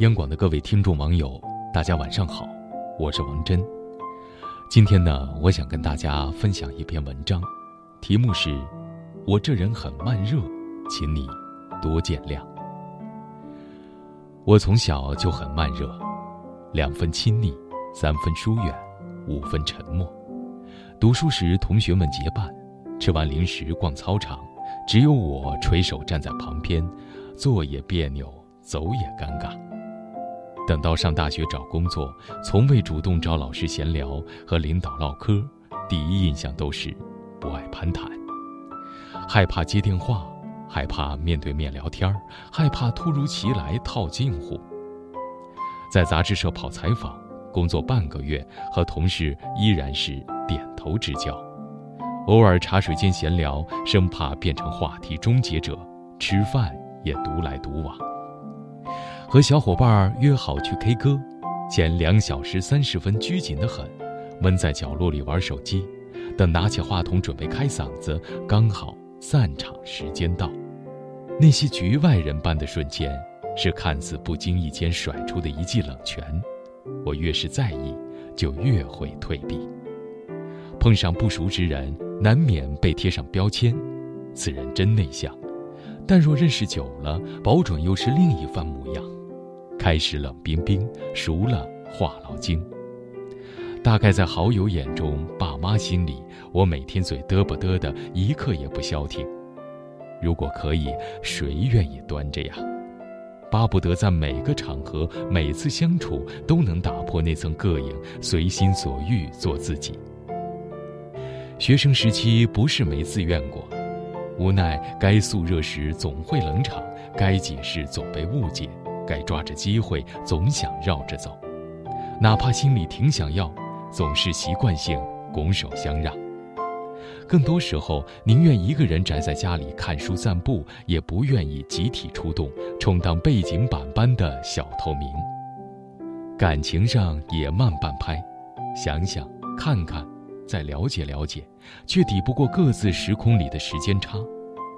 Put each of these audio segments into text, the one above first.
央广的各位听众网友，大家晚上好，我是王真。今天呢，我想跟大家分享一篇文章，题目是《我这人很慢热，请你多见谅》。我从小就很慢热，两分亲昵，三分疏远，五分沉默。读书时，同学们结伴，吃完零食逛操场，只有我垂手站在旁边，坐也别扭，走也尴尬。等到上大学找工作，从未主动找老师闲聊和领导唠嗑，第一印象都是不爱攀谈，害怕接电话，害怕面对面聊天害怕突如其来套近乎。在杂志社跑采访，工作半个月，和同事依然是点头之交，偶尔茶水间闲聊，生怕变成话题终结者，吃饭也独来独往。和小伙伴约好去 K 歌，前两小时三十分拘谨得很，闷在角落里玩手机，等拿起话筒准备开嗓子，刚好散场时间到。那些局外人般的瞬间，是看似不经意间甩出的一记冷拳。我越是在意，就越会退避。碰上不熟之人，难免被贴上标签，此人真内向。但若认识久了，保准又是另一番模样。开始冷冰冰，熟了话痨精。大概在好友眼中，爸妈心里，我每天嘴嘚啵嘚的，一刻也不消停。如果可以，谁愿意端着呀？巴不得在每个场合、每次相处都能打破那层膈应，随心所欲做自己。学生时期不是没自愿过。无奈，该速热时总会冷场，该解释总被误解，该抓着机会总想绕着走，哪怕心里挺想要，总是习惯性拱手相让。更多时候，宁愿一个人宅在家里看书散步，也不愿意集体出动，充当背景板般的小透明。感情上也慢半拍，想想看看。再了解了解，却抵不过各自时空里的时间差。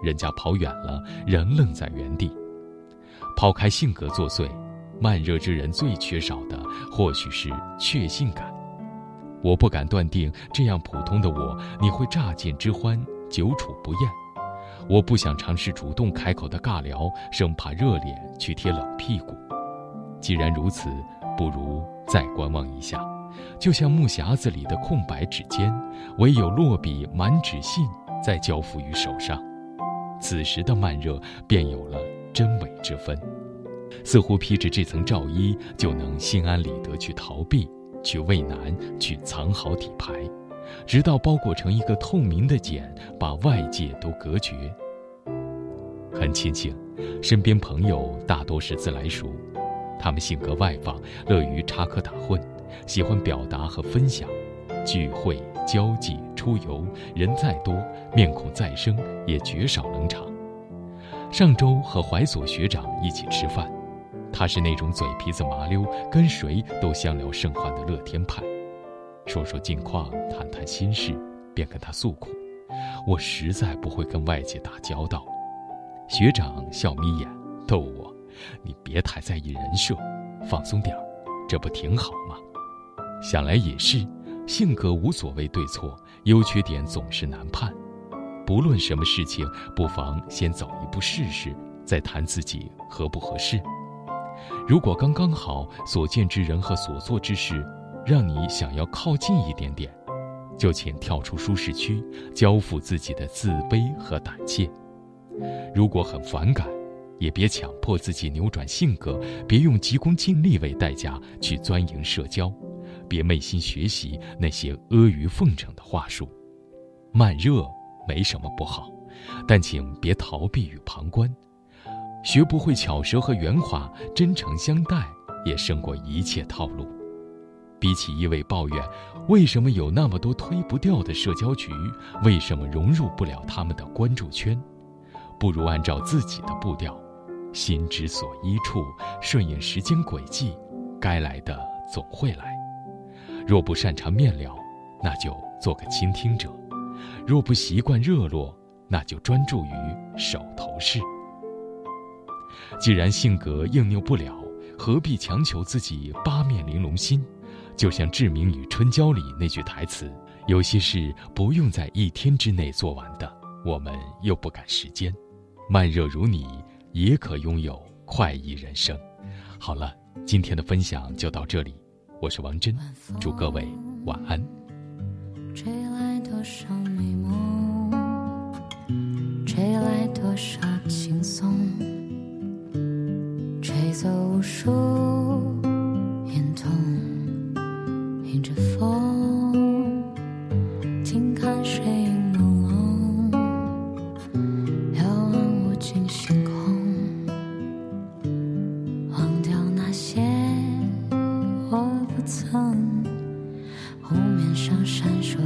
人家跑远了，人愣在原地。抛开性格作祟，慢热之人最缺少的或许是确信感。我不敢断定，这样普通的我，你会乍见之欢，久处不厌。我不想尝试主动开口的尬聊，生怕热脸去贴冷屁股。既然如此，不如再观望一下。就像木匣子里的空白纸笺，唯有落笔满纸信，再交付于手上，此时的慢热便有了真伪之分。似乎披着这层罩衣，就能心安理得去逃避，去畏难，去藏好底牌，直到包裹成一个透明的茧，把外界都隔绝。很庆幸，身边朋友大多是自来熟，他们性格外放，乐于插科打诨。喜欢表达和分享，聚会、交际、出游，人再多，面孔再生，也绝少冷场。上周和怀所学长一起吃饭，他是那种嘴皮子麻溜，跟谁都相聊甚欢的乐天派。说说近况，谈谈心事，便跟他诉苦：“我实在不会跟外界打交道。”学长笑眯眼，逗我：“你别太在意人设，放松点儿，这不挺好吗？”想来也是，性格无所谓对错，优缺点总是难判。不论什么事情，不妨先走一步试试，再谈自己合不合适。如果刚刚好，所见之人和所做之事，让你想要靠近一点点，就请跳出舒适区，交付自己的自卑和胆怯。如果很反感，也别强迫自己扭转性格，别用急功近利为代价去钻营社交。别昧心学习那些阿谀奉承的话术，慢热没什么不好，但请别逃避与旁观。学不会巧舌和圆滑，真诚相待也胜过一切套路。比起一味抱怨，为什么有那么多推不掉的社交局，为什么融入不了他们的关注圈，不如按照自己的步调，心之所依处，顺应时间轨迹，该来的总会来。若不擅长面聊，那就做个倾听者；若不习惯热络，那就专注于手头事。既然性格应拗不了，何必强求自己八面玲珑心？就像《志明与春娇》里那句台词：“有些事不用在一天之内做完的，我们又不赶时间。慢热如你，也可拥有快意人生。”好了，今天的分享就到这里，我是王真，祝各位晚安。多少美梦，吹来多少轻松，吹走无数眼痛，迎着风。听看水影朦胧，遥望无尽星空。忘掉那些，我不曾，湖面上闪烁。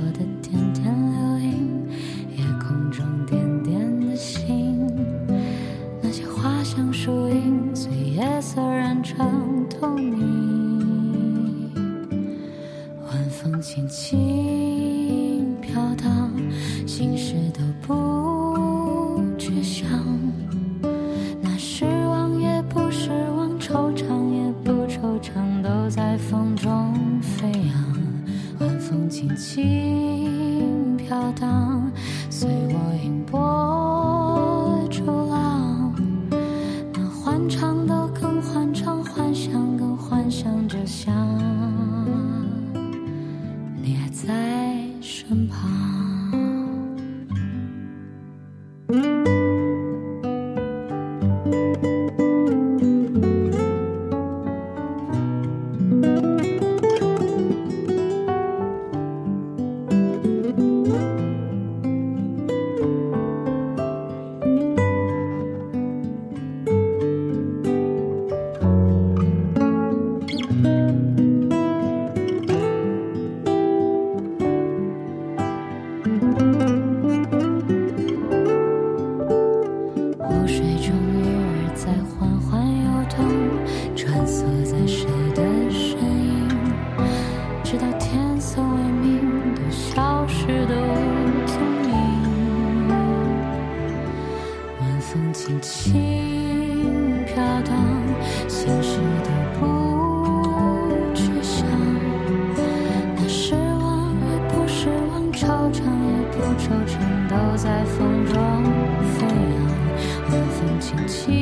风轻轻飘荡，心事都不觉想。那失望也不失望，惆怅也不惆怅，都在风中飞扬。晚风轻轻飘荡，随我迎波在身旁。多惆怅都在风中飞扬冷风轻轻